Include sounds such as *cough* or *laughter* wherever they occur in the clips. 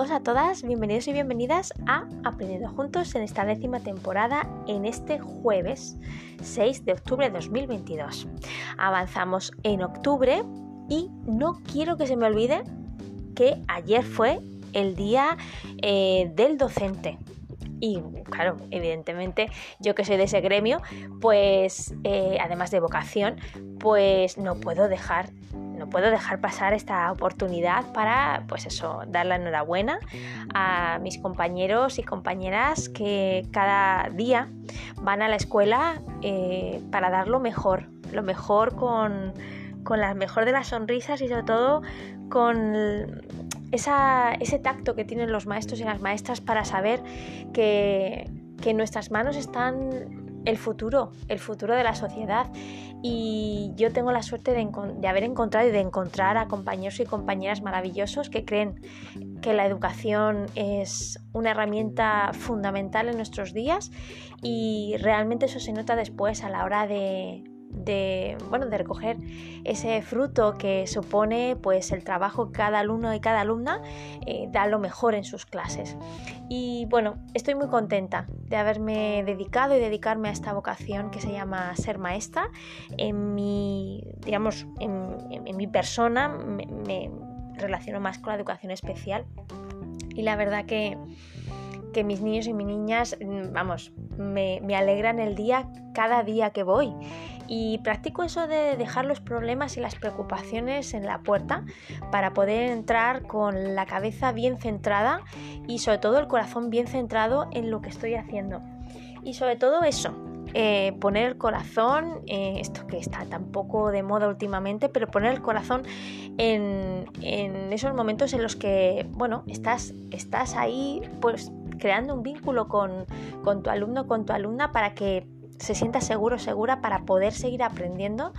Todos, a todas, bienvenidos y bienvenidas a Aprendiendo Juntos en esta décima temporada en este jueves 6 de octubre de 2022. Avanzamos en octubre y no quiero que se me olvide que ayer fue el día eh, del docente. Y claro, evidentemente yo que soy de ese gremio, pues eh, además de vocación, pues no puedo dejar no puedo dejar pasar esta oportunidad para, pues eso, dar la enhorabuena a mis compañeros y compañeras que cada día van a la escuela eh, para dar lo mejor, lo mejor con, con la mejor de las sonrisas y sobre todo con ese tacto que tienen los maestros y las maestras para saber que, que en nuestras manos están el futuro, el futuro de la sociedad. Y yo tengo la suerte de, haber encontrado y de encontrar a compañeros y compañeras maravillosos que creen que la educación es una herramienta fundamental en nuestros días y realmente eso se nota después a la hora de, de, bueno, de recoger ese fruto que supone pues, el trabajo que cada alumno y cada alumna eh, da lo mejor en sus clases. Y bueno, estoy muy contenta de haberme dedicado y dedicarme a esta vocación que se llama ser maestra. En mi, digamos, en, mi persona me, relaciono más con la educación especial y la verdad que que mis niños y mis niñas, vamos, me, me, alegran el día cada día que voy y practico eso de dejar los problemas y las preocupaciones en la puerta para poder entrar con la cabeza bien centrada y sobre todo el corazón bien centrado en lo que estoy haciendo. Y sobre todo eso, eh, poner el corazón, eh, esto que está tan poco de moda últimamente, pero poner el corazón en, esos momentos en los que, bueno, estás, estás ahí pues creando un vínculo con, con tu alumno, con tu alumna para que se sienta seguro, segura para poder seguir aprendiendo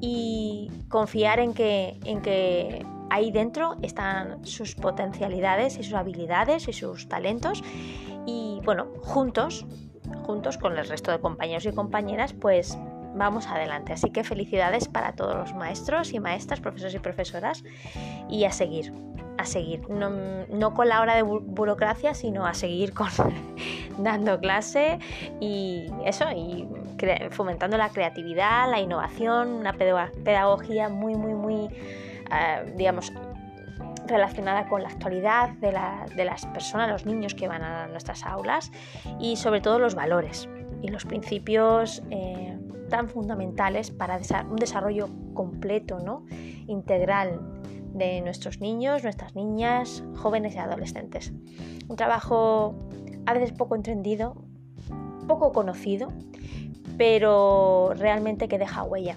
y confiar en que, en que ahí dentro están sus potencialidades y sus habilidades y sus talentos. Y bueno, juntos, juntos con el resto de compañeros y compañeras, pues vamos adelante. Así que felicidades para todos los maestros y maestras, profesores y profesoras y a seguir, a seguir. No, con la hora de burocracia, sino a seguir con *laughs* dando clase y eso, y fomentando la creatividad, la innovación, una pedagogía muy, muy, muy, eh, digamos, relacionada con la actualidad de, las personas, los niños que van a nuestras aulas y sobre todo los valores y los principios eh, tan fundamentales para un desarrollo completo, ¿no? integral de nuestros niños, nuestras niñas, jóvenes y adolescentes. Un trabajo a veces poco entendido, poco conocido, pero realmente que deja huella.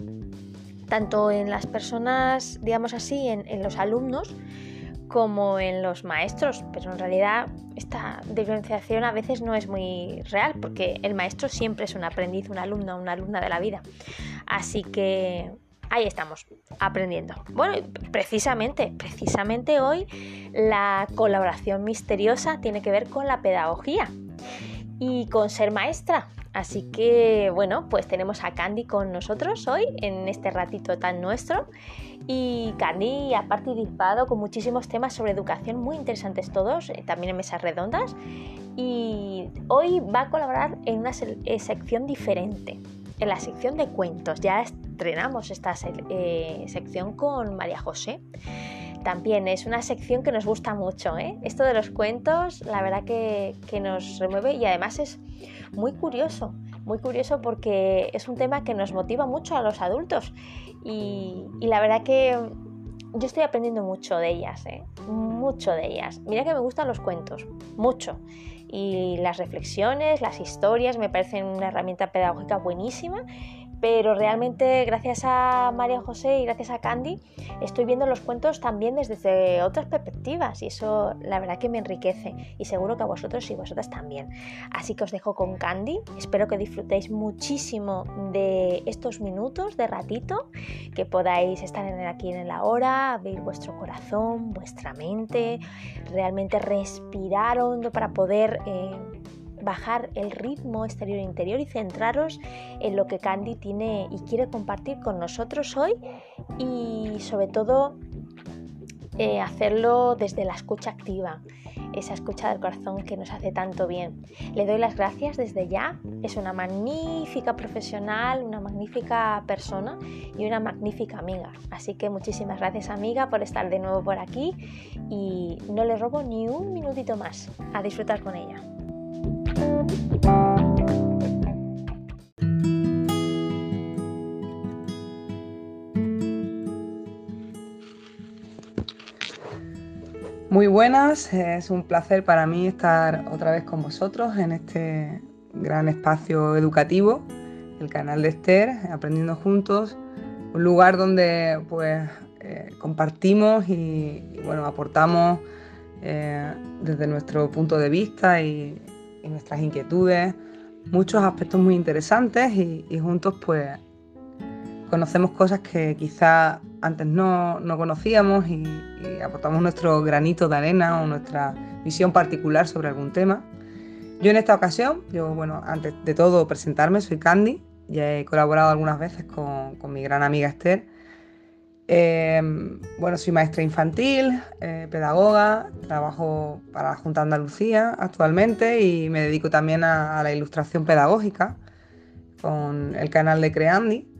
Tanto en las personas, digamos así, en, los alumnos, como en los maestros, pero en realidad esta diferenciación a veces no es muy real porque el maestro siempre es un aprendiz, un alumno, una alumna de la vida. Así que ahí estamos, aprendiendo. Bueno, precisamente, precisamente hoy la colaboración misteriosa tiene que ver con la pedagogía y con ser maestra. Así que bueno, pues tenemos a Candy con nosotros hoy en este ratito tan nuestro. Y Candy ha participado con muchísimos temas sobre educación muy interesantes todos, eh, también en mesas redondas. Y hoy va a colaborar en una eh, sección diferente, en la sección de cuentos. Ya estrenamos esta eh, sección con María José. También es una sección que nos gusta mucho. ¿eh? Esto de los cuentos, la verdad que, nos remueve y además es muy curioso. Muy curioso porque es un tema que nos motiva mucho a los adultos. Y, la verdad que yo estoy aprendiendo mucho de ellas, ¿eh? mucho de ellas. Mira que me gustan los cuentos, mucho. Y las reflexiones, las historias me parecen una herramienta pedagógica buenísima pero realmente gracias a María José y gracias a Candy estoy viendo los cuentos también desde otras perspectivas y eso la verdad que me enriquece y seguro que a vosotros y vosotras también. Así que os dejo con Candy, espero que disfrutéis muchísimo de estos minutos de ratito, que podáis estar aquí en la hora, abrir vuestro corazón, vuestra mente, realmente respirar hondo para poder... Eh, bajar el ritmo exterior-interior e y centraros en lo que Candy tiene y quiere compartir con nosotros hoy y sobre todo eh, hacerlo desde la escucha activa, esa escucha del corazón que nos hace tanto bien. Le doy las gracias desde ya, es una magnífica profesional, una magnífica persona y una magnífica amiga. Así que muchísimas gracias amiga por estar de nuevo por aquí y no le robo ni un minutito más a disfrutar con ella. Muy buenas, es un placer para mí estar otra vez con vosotros en este gran espacio educativo, el canal de Esther, Aprendiendo Juntos, un lugar donde pues eh, compartimos y, bueno, aportamos eh, desde nuestro punto de vista y, nuestras inquietudes muchos aspectos muy interesantes y, y juntos pues conocemos cosas que quizá antes no, conocíamos y, aportamos nuestro granito de arena o nuestra visión particular sobre algún tema. Yo en esta ocasión, yo bueno, antes de todo presentarme, soy Candy, ya he colaborado algunas veces con, mi gran amiga Esther. Em, bueno, soy maestra infantil, eh, pedagoga, trabajo para la Junta Andalucía actualmente y me dedico también a, a la ilustración pedagógica con el canal de Creandi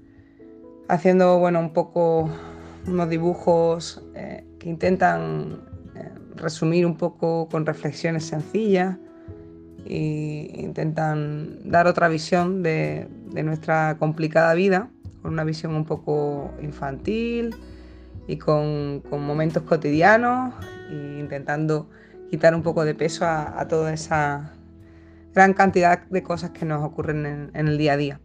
haciendo bueno, un poco unos dibujos eh, que intentan eh, resumir un poco con reflexiones sencillas e intentan dar otra visión de, nuestra complicada vida, con una visión un poco infantil y con, momentos cotidianos e intentando quitar un poco de peso a, toda esa gran cantidad de cosas que nos ocurren en el día a día.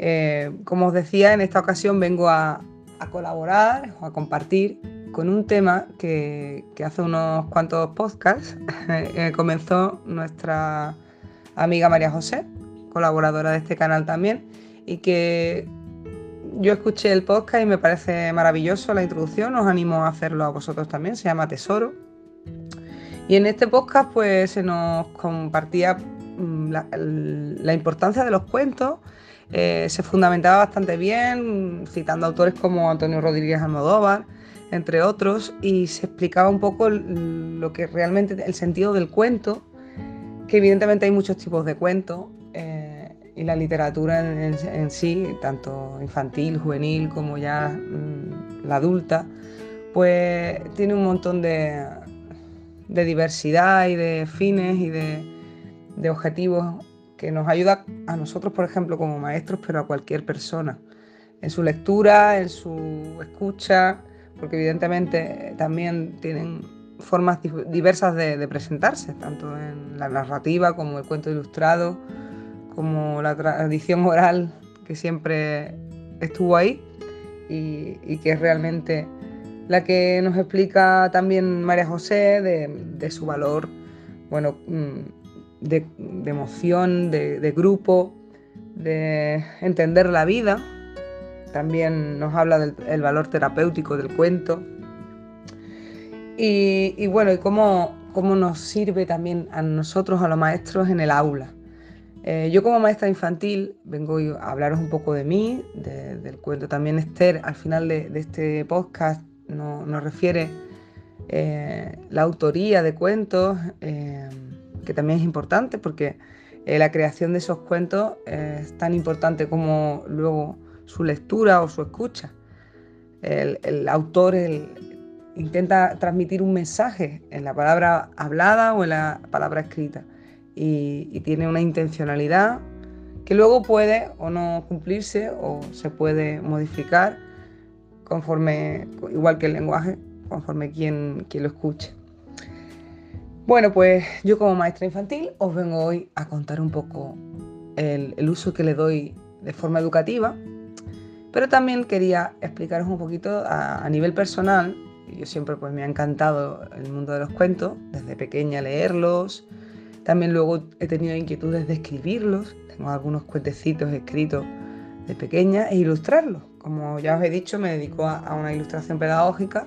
Eh, como os decía, en esta ocasión vengo a, colaborar o a compartir con un tema que, hace unos cuantos podcasts *laughs* eh, comenzó nuestra amiga María José, colaboradora de este canal también, y que yo escuché el podcast y me parece maravilloso la introducción, os animo a hacerlo a vosotros también, se llama Tesoro. Y en este podcast pues se nos compartía mm, la importancia de los cuentos, eh, se fundamentaba bastante bien, citando autores como Antonio Rodríguez Almodóvar, entre otros, y se explicaba un poco lo que realmente el sentido del cuento, que evidentemente hay muchos tipos de cuentos, eh, y la literatura en, sí, tanto infantil, juvenil, como ya mm, la adulta, pues tiene un montón de, diversidad y de fines y de, de objetivos que nos ayuda a nosotros, por ejemplo, como maestros, pero a cualquier persona, en su lectura, en su escucha, porque evidentemente también tienen formas diversas de, presentarse, tanto en la narrativa como el cuento ilustrado, como la tradición oral que siempre estuvo ahí y, que es realmente la que nos explica también María José de, de su valor, bueno, de, emoción, de, grupo, de entender la vida. También nos habla del valor terapéutico del cuento. Y, bueno, y cómo, cómo, nos sirve también a nosotros, a los maestros, en el aula. Eh, yo como maestra infantil vengo a hablaros un poco de mí, del cuento. También Esther, al final de, este podcast, nos refiere eh, la autoría de cuentos. Eh, que también es importante porque eh, la creación de esos cuentos es tan importante como luego su lectura o su escucha. El, autor intenta transmitir un mensaje en la palabra hablada o en la palabra escrita y, tiene una intencionalidad que luego puede o no cumplirse o se puede modificar conforme, igual que el lenguaje, conforme quien, quien lo escuche. Bueno, pues yo como maestra infantil os vengo hoy a contar un poco el, uso que le doy de forma educativa, pero también quería explicaros un poquito a, nivel personal. Yo siempre pues me ha encantado el mundo de los cuentos, desde pequeña leerlos, también luego he tenido inquietudes de escribirlos, tengo algunos cuentecitos escritos de pequeña e ilustrarlos. Como ya os he dicho, me dedico a una ilustración pedagógica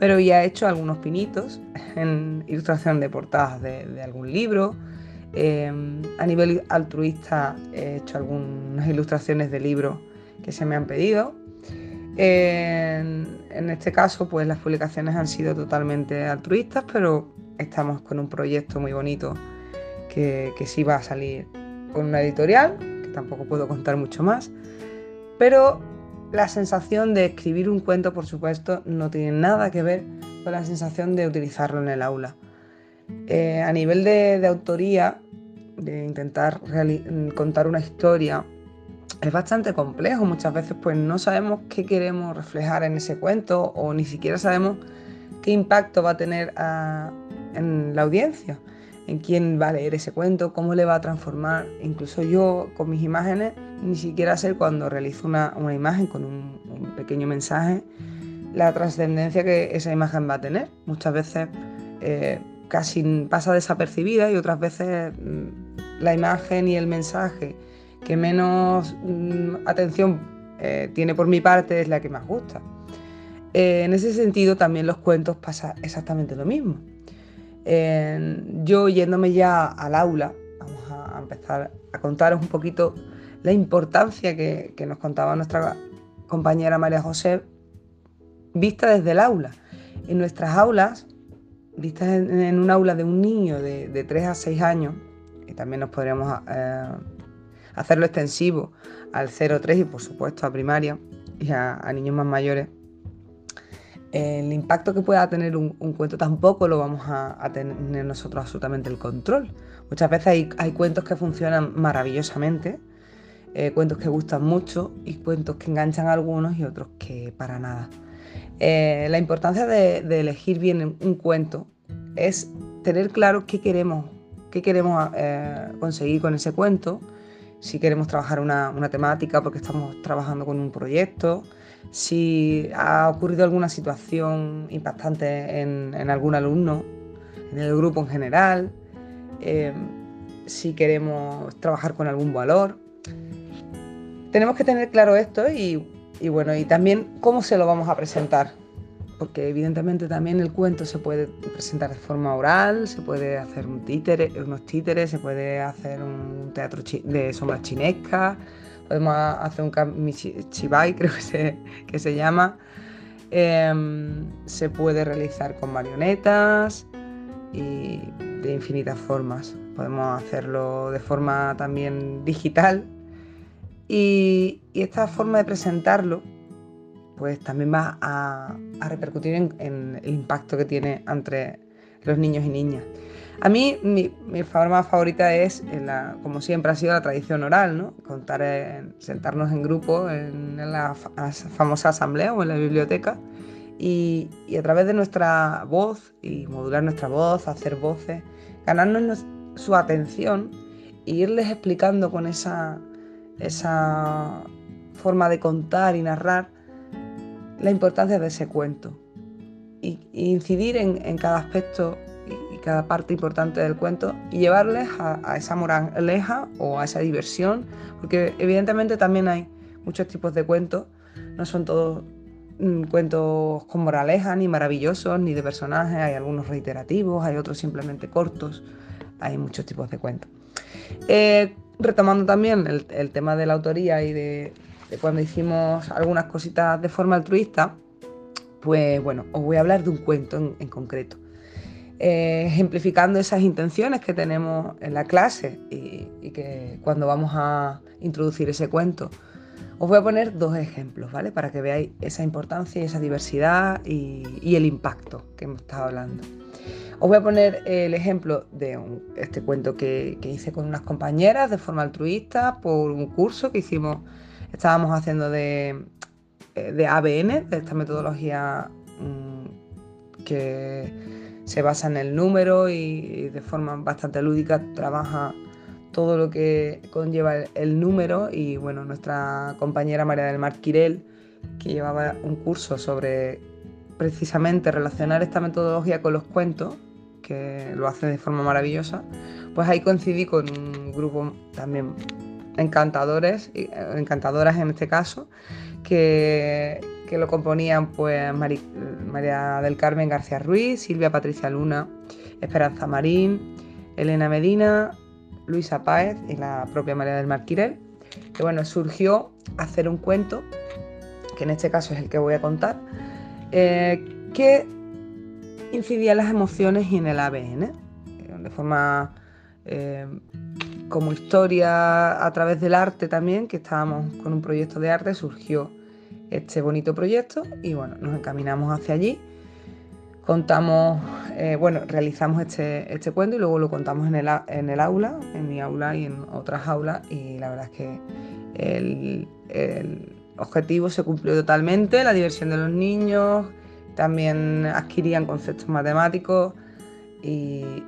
pero ya he hecho algunos pinitos *laughs* en ilustración de portadas de, algún libro. Em, a nivel altruista he hecho algunas ilustraciones de libros que se me han pedido. En, en este caso, pues las publicaciones han sido totalmente altruistas, pero estamos con un proyecto muy bonito que, que sí va a salir con una editorial, que tampoco puedo contar mucho más, pero la sensación de escribir un cuento, por supuesto, no tiene nada que ver con la sensación de utilizarlo en el aula. Eh, a nivel de, autoría, de intentar contar una historia, es bastante complejo. Muchas veces pues no sabemos qué queremos reflejar en ese cuento o ni siquiera sabemos qué impacto va a tener en la audiencia, en quién va a leer ese cuento, cómo le va a transformar. Incluso yo con mis imágenes ni siquiera sé cuando realizo una, imagen con un, pequeño mensaje la trascendencia que esa imagen va a tener. Muchas veces eh, casi pasa desapercibida y otras veces mm, la imagen y el mensaje que menos mm, atención eh, tiene por mi parte es la que más gusta. Eh, en ese sentido también los cuentos pasa exactamente lo mismo. Yo yéndome ya al aula, vamos a empezar a contaros un poquito la importancia que, nos contaba nuestra compañera María José, vista desde el aula. En nuestras aulas, vistas en, un aula de un niño de, 3 a 6 años, y también nos podríamos eh, hacerlo extensivo al 0-3 y por supuesto a primaria y a, niños más mayores, el impacto que pueda tener un, cuento tampoco lo vamos a, tener nosotros absolutamente el control. Muchas veces hay, cuentos que funcionan maravillosamente, eh, cuentos que gustan mucho y cuentos que enganchan a algunos y otros que para nada. Eh, la importancia de, elegir bien un cuento es tener claro qué queremos, qué queremos eh, conseguir con ese cuento, si queremos trabajar una, temática porque estamos trabajando con un proyecto, si ha ocurrido alguna situación impactante en, en algún alumno, en el grupo en general, si queremos trabajar con algún valor tenemos que tener claro esto y, bueno, y también cómo se lo vamos a presentar. Porque evidentemente también el cuento se puede presentar de forma oral, se puede hacer un títere, unos títeres, se puede hacer un teatro de sombras chinescas, podemos hacer un kamichibai, *laughs* creo que se, que se llama. Em, se puede realizar con marionetas y de infinitas formas. Podemos hacerlo de forma también digital, y, esta forma de presentarlo, pues también va a, repercutir en, el impacto que tiene entre los niños y niñas. A mí mi, forma favorita es, como siempre ha sido la tradición oral, ¿no? Contar, sentarnos en grupo en, la, famosa asamblea o en la biblioteca y, a través de nuestra voz y modular nuestra voz, hacer voces, ganarnos su atención e irles explicando con esa esa forma de contar y narrar la importancia de ese cuento y, incidir en, cada aspecto cada parte importante del cuento y llevarles a, esa moraleja o a esa diversión, porque evidentemente también hay muchos tipos de cuentos, no son todos mm, cuentos con moraleja, ni maravillosos, ni de personajes, hay algunos reiterativos, hay otros simplemente cortos, hay muchos tipos de cuentos. Eh, retomando también el, tema de la autoría y de, cuando hicimos algunas cositas de forma altruista, pues bueno, os voy a hablar de un cuento en, concreto. Eh, ejemplificando esas intenciones que tenemos en la clase y, que cuando vamos a introducir ese cuento, os voy a poner dos ejemplos, ¿vale? Para que veáis esa importancia y esa diversidad y el impacto que hemos estado hablando. Os voy a poner el ejemplo de este cuento que, hice con unas compañeras de forma altruista por un curso que hicimos, estábamos haciendo de, eh, ABN, de esta metodología mm, que se basa en el número y, de forma bastante lúdica trabaja todo lo que conlleva el, número. Y bueno, nuestra compañera María del Mar Quirel, que llevaba un curso sobre precisamente relacionar esta metodología con los cuentos, que lo hace de forma maravillosa, pues ahí coincidí con un grupo también encantadores, eh, encantadoras en este caso, que, lo componían pues María del Carmen García Ruiz, Silvia Patricia Luna, Esperanza Marín, Elena Medina, Luisa Páez y la propia María del Marquirel. Que bueno, surgió hacer un cuento, que en este caso es el que voy a contar, eh, que incidía en las emociones y en el ABN, eh, de forma eh, como historia a través del arte también, que estábamos con un proyecto de arte, surgió este bonito proyecto y bueno, nos encaminamos hacia allí. Contamos, eh, bueno, realizamos este, este, cuento y luego lo contamos en el, en el, aula, en mi aula y en otras aulas y la verdad es que el, el objetivo se cumplió totalmente, la diversión de los niños, también adquirían conceptos matemáticos y,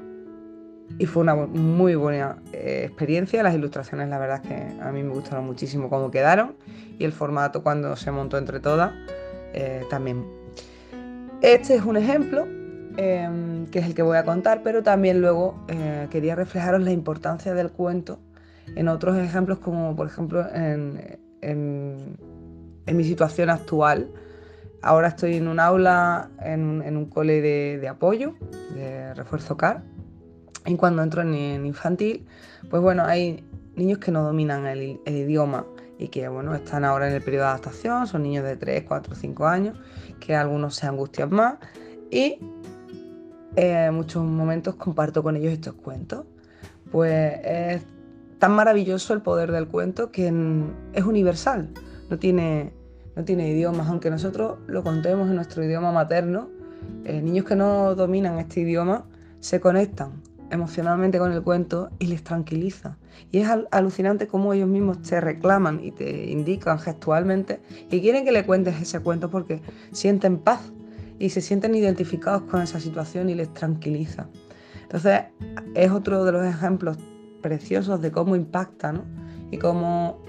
y fue una muy buena eh, experiencia. Las ilustraciones, la verdad es que a mí me gustaron muchísimo cómo quedaron y el formato cuando se montó entre todas eh, también. Este es un ejemplo em, que es el que voy a contar, pero también luego eh, quería reflejaros la importancia del cuento en otros ejemplos, como por ejemplo en, en, mi situación actual. Ahora estoy en un aula, en, un cole de apoyo, de refuerzo CAR y cuando entro en, infantil, pues bueno, hay niños que no dominan el, idioma y que bueno, están ahora en el periodo de adaptación, son niños de 3, 4, 5 años, que algunos se angustian más y eh, en muchos momentos comparto con ellos estos cuentos. Pues es tan maravilloso el poder del cuento que es universal, no tiene, no tiene idiomas, aunque nosotros lo contemos en nuestro idioma materno, eh, niños que no dominan este idioma se conectan emocionalmente con el cuento y les tranquiliza. Y es alucinante cómo ellos mismos te reclaman y te indican gestualmente y quieren que le cuentes ese cuento porque sienten paz y se sienten identificados con esa situación y les tranquiliza. Entonces es otro de los ejemplos preciosos de cómo impacta y cómo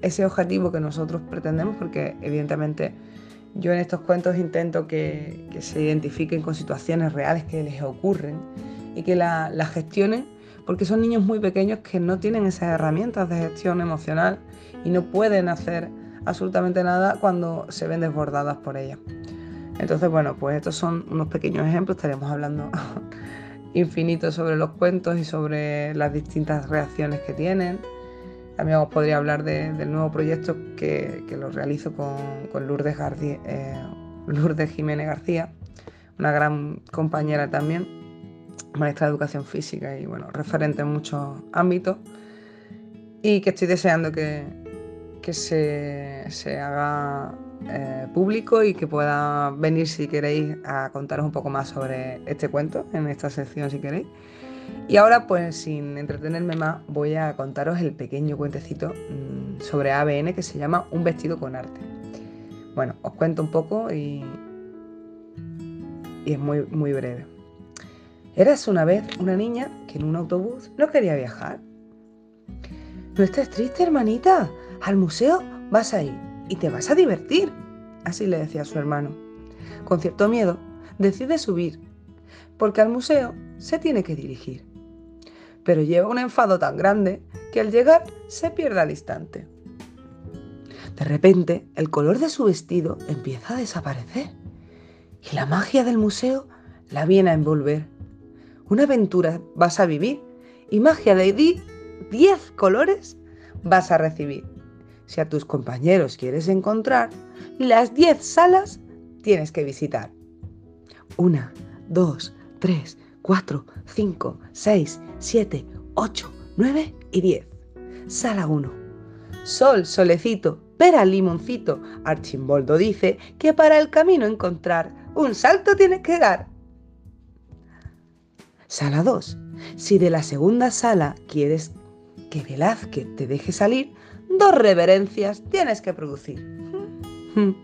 ese objetivo que nosotros pretendemos, porque evidentemente yo en estos cuentos intento que, que se identifiquen con situaciones reales que les ocurren y que la, gestionen, porque son niños muy pequeños que no tienen esas herramientas de gestión emocional y no pueden hacer absolutamente nada cuando se ven desbordadas por ellas. Entonces, bueno, pues estos son unos pequeños ejemplos, estaremos hablando *laughs* infinito sobre los cuentos y sobre las distintas reacciones que tienen. También os podría hablar del nuevo proyecto que, lo realizo con, Lourdes, García, eh, Lourdes Jiménez García, una gran compañera también maestra de educación física y bueno, referente en muchos ámbitos. Y que estoy deseando que, que se, se, haga eh, público y que pueda venir si queréis a contaros un poco más sobre este cuento en esta sección si queréis. Y ahora pues sin entretenerme más voy a contaros el pequeño cuentecito mm, sobre ABN que se llama Un vestido con arte. Bueno, os cuento un poco y, y es muy, muy breve. Eras una vez una niña que en un autobús no quería viajar. No estés triste, hermanita. Al museo vas a ir y te vas a divertir. Así le decía su hermano. Con cierto miedo, decide subir, porque al museo se tiene que dirigir. Pero lleva un enfado tan grande que al llegar se pierde al instante. De repente, el color de su vestido empieza a desaparecer y la magia del museo la viene a envolver una aventura vas a vivir y magia de 10 colores vas a recibir. Si a tus compañeros quieres encontrar, las 10 salas tienes que visitar. 1, 2, 3, 4, 5, 6, 7, 8, 9 y 10. Sala 1. Sol, solecito, pera, limoncito. Archimboldo dice que para el camino encontrar un salto tienes que dar. Sala 2. Si de la segunda sala quieres que Velázquez te deje salir, dos reverencias tienes que producir. *laughs*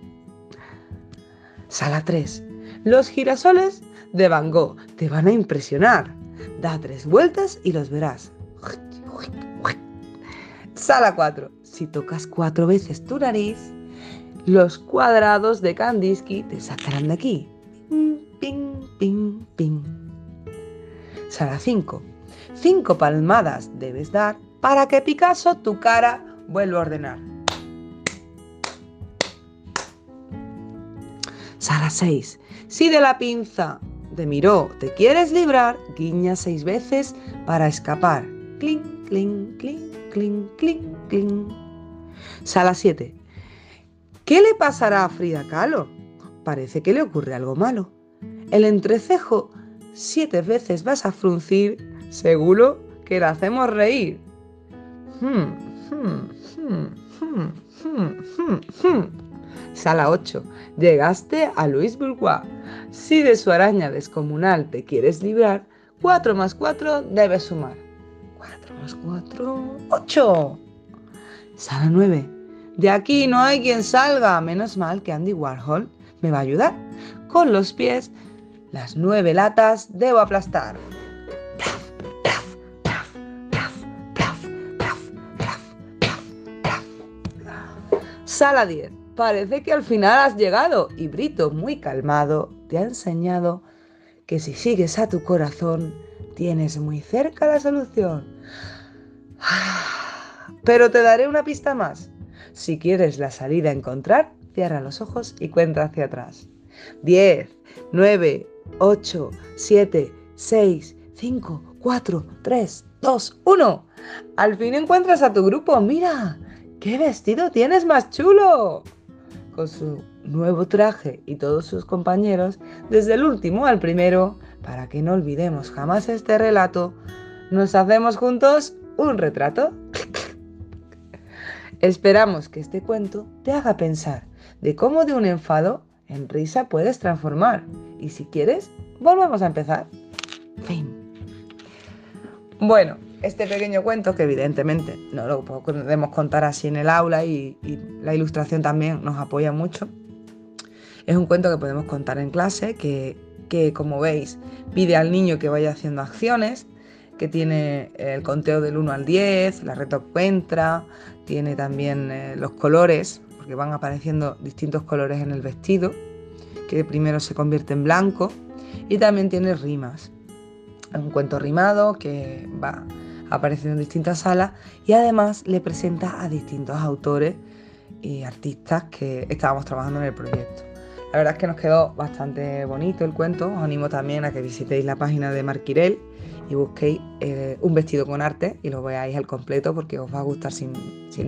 Sala 3. Los girasoles de Van Gogh te van a impresionar. Da tres vueltas y los verás. Sala 4. Si tocas cuatro veces tu nariz, los cuadrados de Kandinsky te sacarán de aquí. Sala 5. Cinco palmadas debes dar para que Picasso tu cara vuelva a ordenar. Sala 6. Si de la pinza de Miró te quieres librar, guiña seis veces para escapar. Cling, cling, cling, cling, cling, cling. Sala 7. ¿Qué le pasará a Frida Kahlo? parece que le ocurre algo malo. El entrecejo siete veces vas a fruncir, seguro que la hacemos reír. Hmm, hmm, hmm, Sala 8. Llegaste a Luis Bourgois. Si de su araña descomunal te quieres librar, 4 más 4 debes sumar. 4 más 4, 8. Sala 9. De aquí no hay quien salga. Menos mal que Andy Warhol me va a ayudar. Con los pies, las nueve latas debo aplastar. Sala 10. Parece que al final has llegado y Brito, muy calmado, te ha enseñado que si sigues a tu corazón, tienes muy cerca la solución. Pero te daré una pista más. Si quieres la salida a encontrar, cierra los ojos y cuenta hacia atrás. 10, 9, 8, 7, 6, 5, 4, 3, 2, 1. Al fin encuentras a tu grupo. Mira, qué vestido tienes más chulo con su nuevo traje y todos sus compañeros, desde el último al primero, para que no olvidemos jamás este relato, nos hacemos juntos un retrato. *laughs* Esperamos que este cuento te haga pensar de cómo de un enfado en risa puedes transformar. Y si quieres, volvemos a empezar. Fin. Bueno, este pequeño cuento, que evidentemente no lo podemos contar así en el aula y, la ilustración también nos apoya mucho, es un cuento que podemos contar en clase, que, como veis pide al niño que vaya haciendo acciones, que tiene el conteo del 1 al 10, la reta encuentra, tiene también eh, los colores, porque van apareciendo distintos colores en el vestido, que primero se convierte en blanco, y también tiene rimas. Es un cuento rimado que va apareciendo en distintas salas y además le presenta a distintos autores y artistas que estábamos trabajando en el proyecto. La verdad es que nos quedó bastante bonito el cuento. Os animo también a que visitéis la página de Marquirel y busquéis eh, un vestido con arte y lo veáis al completo porque os va a gustar sin,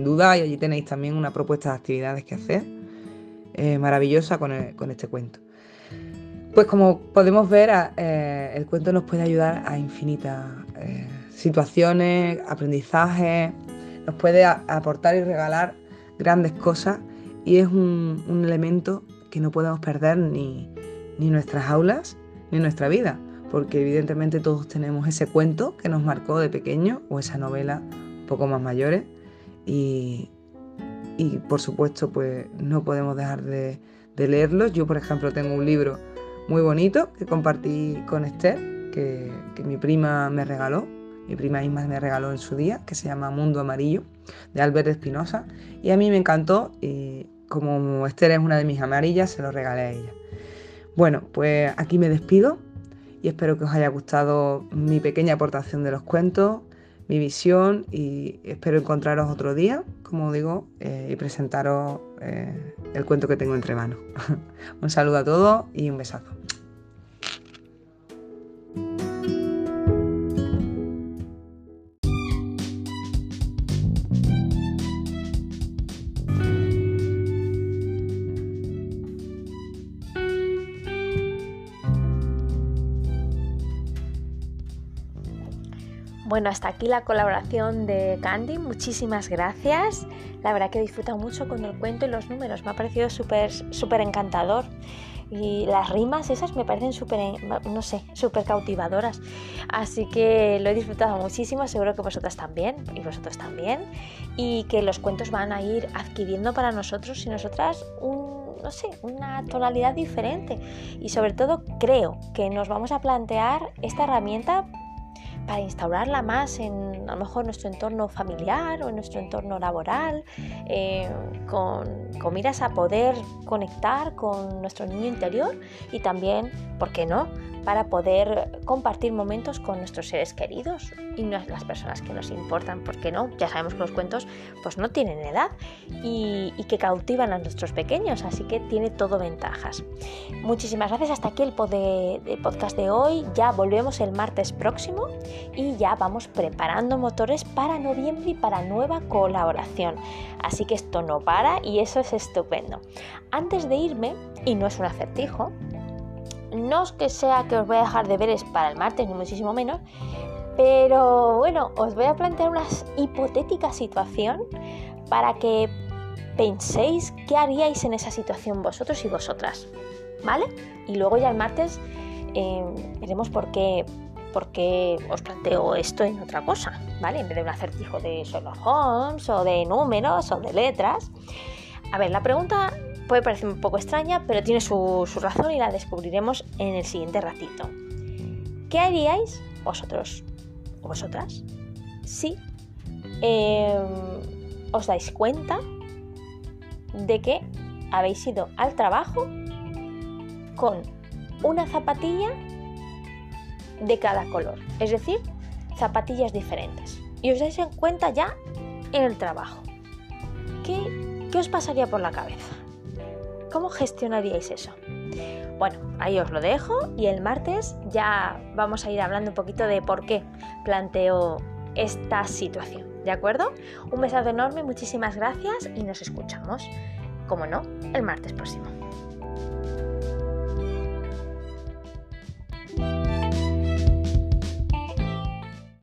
duda y allí tenéis también una propuesta de actividades que hacer eh, maravillosa con, este cuento. Pues como podemos ver, eh, el cuento nos puede ayudar a infinitas situaciones, aprendizajes, nos puede aportar y regalar grandes cosas y es un, elemento que no podemos perder ni, ni nuestras aulas ni nuestra vida, porque evidentemente todos tenemos ese cuento que nos marcó de pequeño o esa novela un poco más mayores y, y por supuesto pues no podemos dejar de, de leerlos. Yo por ejemplo tengo un libro muy bonito que compartí con Esther, que, que mi prima me regaló, mi prima Isma me regaló en su día, que se llama Mundo Amarillo, de Albert Espinosa, y a mí me encantó y como Esther es una de mis amarillas, se lo regalé a ella. Bueno, pues aquí me despido y espero que os haya gustado mi pequeña aportación de los cuentos, mi visión y espero encontraros otro día, como digo, eh, y presentaros eh, el cuento que tengo entre manos. *laughs* un saludo a todos y un besazo. Bueno, hasta aquí la colaboración de Candy. Muchísimas gracias. La verdad que he disfrutado mucho con el cuento y los números. Me ha parecido súper súper encantador. Y las rimas esas me parecen súper, no sé, súper cautivadoras. Así que lo he disfrutado muchísimo. Seguro que vosotras también y vosotros también. Y que los cuentos van a ir adquiriendo para nosotros y nosotras un, no sé, una tonalidad diferente. Y sobre todo creo que nos vamos a plantear esta herramienta para instaurarla más en a lo mejor nuestro entorno familiar o en nuestro entorno laboral, eh, con, con, miras a poder conectar con nuestro niño interior y también, ¿por qué no?, para poder compartir momentos con nuestros seres queridos. Y las personas que nos importan, porque no, ya sabemos que los cuentos pues no tienen edad y, que cautivan a nuestros pequeños, así que tiene todo ventajas. Muchísimas gracias, hasta aquí el podcast de hoy, ya volvemos el martes próximo y ya vamos preparando motores para noviembre y para nueva colaboración, así que esto no para y eso es estupendo. Antes de irme, y no es un acertijo, no es que sea que os voy a dejar deberes para el martes, ni muchísimo menos, pero bueno, os voy a plantear una hipotética situación para que penséis qué haríais en esa situación vosotros y vosotras, ¿vale? Y luego ya el martes eh, veremos por qué, por qué os planteo esto en otra cosa, ¿vale? En vez de un acertijo de Sherlock Holmes o de números o de letras. A ver, la pregunta Puede parecer un poco extraña, pero tiene su, razón y la descubriremos en el siguiente ratito. ¿Qué haríais vosotros o vosotras si em, os dais cuenta de que habéis ido al trabajo con una zapatilla de cada color, es decir, zapatillas diferentes. Y os dais en cuenta ya en el trabajo. ¿Qué, qué os pasaría por la cabeza? ¿Cómo gestionaríais eso? Bueno, ahí os lo dejo y el martes ya vamos a ir hablando un poquito de por qué planteo esta situación, ¿de acuerdo? Un besazo enorme, muchísimas gracias y nos escuchamos, como no, el martes próximo.